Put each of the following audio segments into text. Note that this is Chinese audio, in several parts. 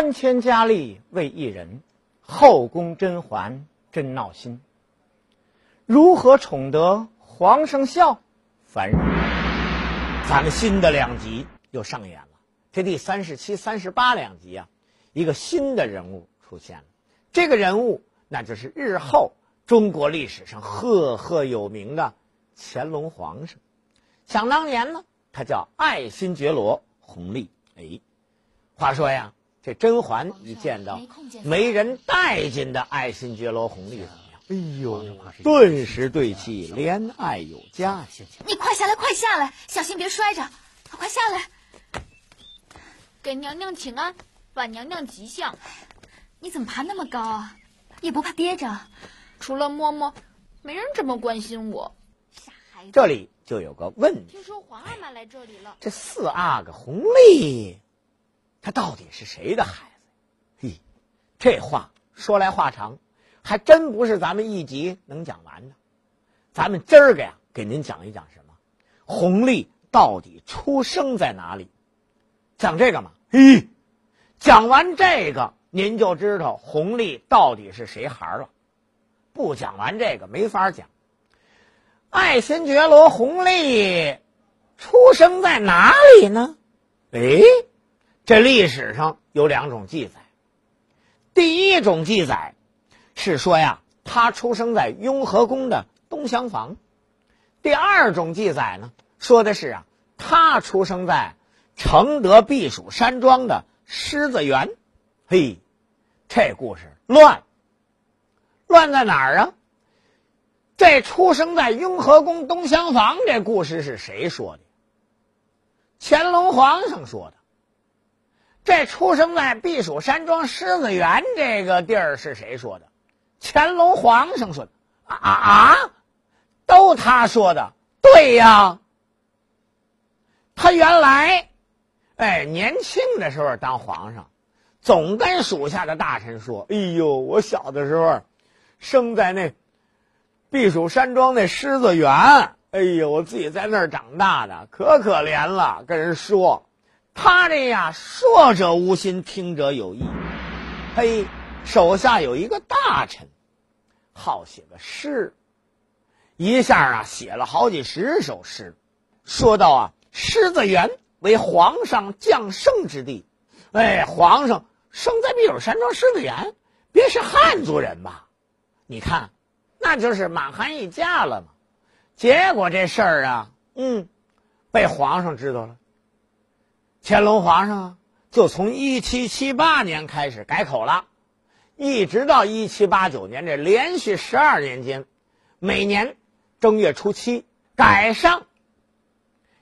三千佳丽为一人，后宫甄嬛真闹心。如何宠得皇上笑？烦人。咱们新的两集又上演了，这第三十七、三十八两集啊，一个新的人物出现了。这个人物那就是日后中国历史上赫赫有名的乾隆皇上。想当年呢，他叫爱新觉罗弘历。哎，话说呀，这甄嬛一见到没人待见的爱新觉罗弘历怎么样？哎呦，顿时对其怜爱有加。你快下来，快下来，小心别摔着。快下来，给娘娘请安，晚娘娘吉祥。你怎么爬那么高啊？也不怕跌着？除了嬷嬷，没人这么关心我。傻孩子，这里就有个问题：听说皇阿玛来这里了。这四阿哥弘历，他到底是谁的孩子？嘿，这话说来话长，还真不是咱们一集能讲完的。咱们今儿个呀，给您讲一讲什么？弘历到底出生在哪里？讲这个嘛？嘿，讲完这个，您就知道弘历到底是谁孩儿了。不讲完这个，没法讲。爱新觉罗弘历出生在哪里呢？哎，这历史上有两种记载。第一种记载是说呀，他出生在雍和宫的东厢房；第二种记载呢，说的是啊，他出生在承德避暑山庄的狮子园。嘿，这故事乱，乱在哪儿啊？这出生在雍和宫东厢房这故事是谁说的？乾隆皇上说的。这出生在避暑山庄狮子园这个地儿是谁说的？乾隆皇上说的。啊啊！都他说的。对呀。他原来，哎，年轻的时候当皇上，总跟属下的大臣说：“哎呦，我小的时候，生在那。”避暑山庄那狮子园，哎呦，我自己在那儿长大的，可可怜了。跟人说，他这呀，说者无心，听者有意。嘿，手下有一个大臣，好写个诗，一下啊写了好几十首诗，说到啊，狮子园为皇上降生之地。哎，皇上生在避暑山庄狮子园，别是汉族人吧？你看。那就是满汉一家了嘛，结果这事儿啊，嗯，被皇上知道了。乾隆皇上啊就从一七七八年开始改口了，一直到一七八九年这连续十二年间，每年正月初七改上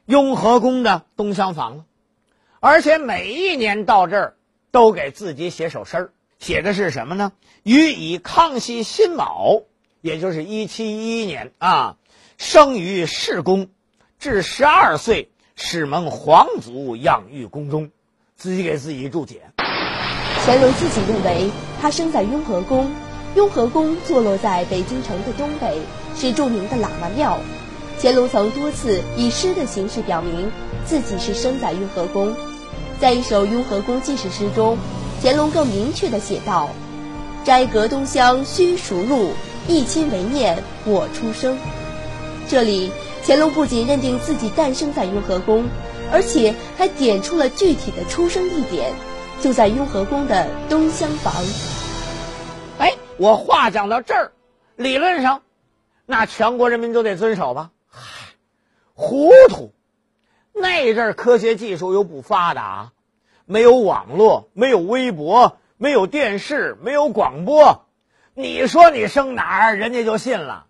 雍和宫的东厢房了，而且每一年到这儿都给自己写首诗儿，写的是什么呢？予以康熙辛卯。也就是一七一一年啊，生于世宫，至十二岁，是蒙皇祖养育宫中，自己给自己注解。乾隆自己认为，他生在雍和宫，雍和宫坐落在北京城的东北，是著名的喇嘛庙。乾隆曾多次以诗的形式表明自己是生在雍和宫，在一首《雍和宫记事诗》中，乾隆更明确地写道：“斋阁东厢须熟路。”一亲为念我出生，这里乾隆不仅认定自己诞生在雍和宫，而且还点出了具体的出生地点，就在雍和宫的东厢房。哎，我话讲到这儿，理论上，那全国人民都得遵守吧？嗨，糊涂！那阵儿科学技术又不发达，没有网络，没有微博，没有电视，没有广播。你说你生哪儿，人家就信了，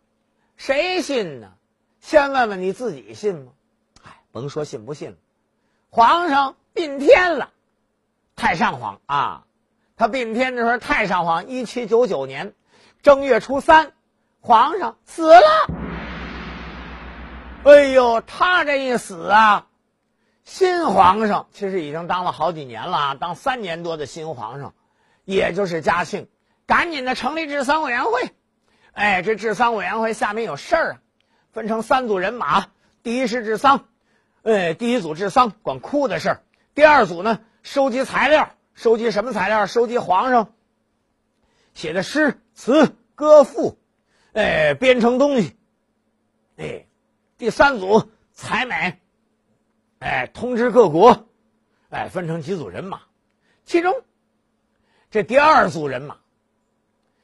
谁信呢？先问问你自己信吗？哎，甭说信不信了，皇上殡天了，太上皇啊，他殡天的时候，太上皇一七九九年正月初三，皇上死了。哎呦，他这一死啊，新皇上其实已经当了好几年了啊，当三年多的新皇上，也就是嘉庆。赶紧的成立治丧委员会，哎，这治丧委员会下面有事儿啊，分成三组人马。第一是治丧，哎，第一组治丧管哭的事儿；第二组呢收集材料，收集什么材料？收集皇上写的诗词歌赋，哎，编成东西。哎，第三组采买，哎，通知各国，哎，分成几组人马，其中这第二组人马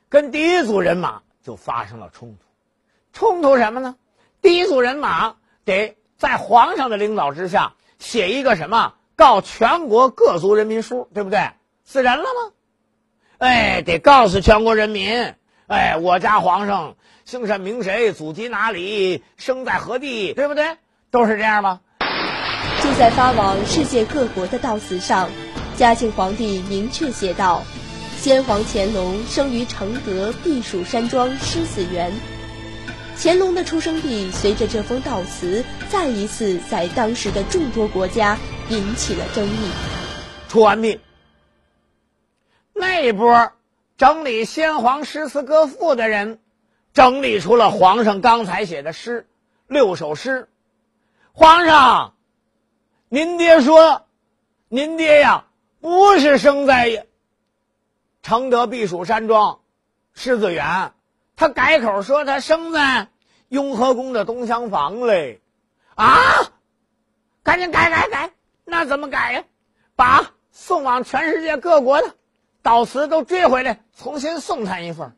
跟第一组人马就发生了冲突。冲突什么呢？第一组人马得在皇上的领导之下写一个什么告全国各族人民书，对不对？死人了吗？哎，得告诉全国人民，哎，我家皇上姓甚名谁，祖籍哪里，生在何地，对不对？都是这样吗？就在发往世界各国的悼词上，嘉庆皇帝明确写道：“先皇乾隆生于承德避暑山庄狮子园。”乾隆的出生地随着这封悼词，再一次在当时的众多国家引起了争议。出完毕。那一波整理先皇诗词歌赋的人，整理出了皇上刚才写的诗六首诗。皇上，您爹说，您爹呀不是生在承德避暑山庄狮子园。他改口说他生在雍和宫的东厢房嘞，啊！赶紧改改改，那怎么改呀？把送往全世界各国的悼词都追回来，重新送他一份。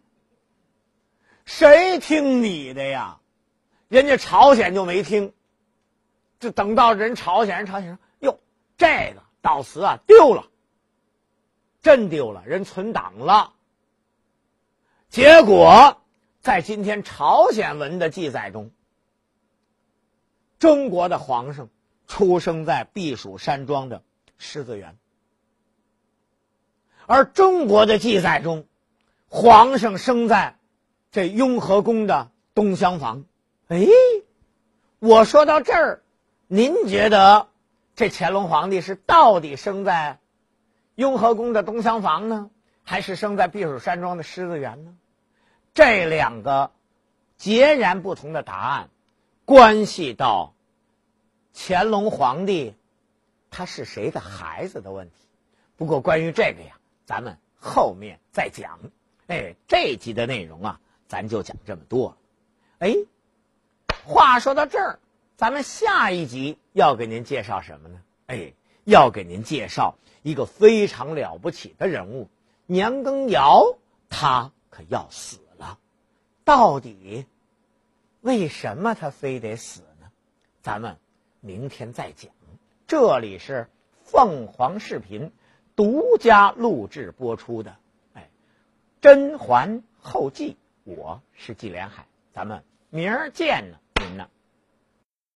谁听你的呀？人家朝鲜就没听。就等到人朝鲜人朝鲜说：“哟，这个悼词啊丢了，真丢了，人存档了。”结果。在今天朝鲜文的记载中，中国的皇上出生在避暑山庄的狮子园，而中国的记载中，皇上生在这雍和宫的东厢房。哎，我说到这儿，您觉得这乾隆皇帝是到底生在雍和宫的东厢房呢，还是生在避暑山庄的狮子园呢？这两个截然不同的答案，关系到乾隆皇帝他是谁的孩子的问题。不过关于这个呀，咱们后面再讲。哎，这一集的内容啊，咱就讲这么多了。哎，话说到这儿，咱们下一集要给您介绍什么呢？哎，要给您介绍一个非常了不起的人物——年羹尧，他可要死。到底为什么他非得死呢？咱们明天再讲。这里是凤凰视频独家录制播出的，哎，《甄嬛后记》，我是纪连海，咱们明儿见呢，您呢？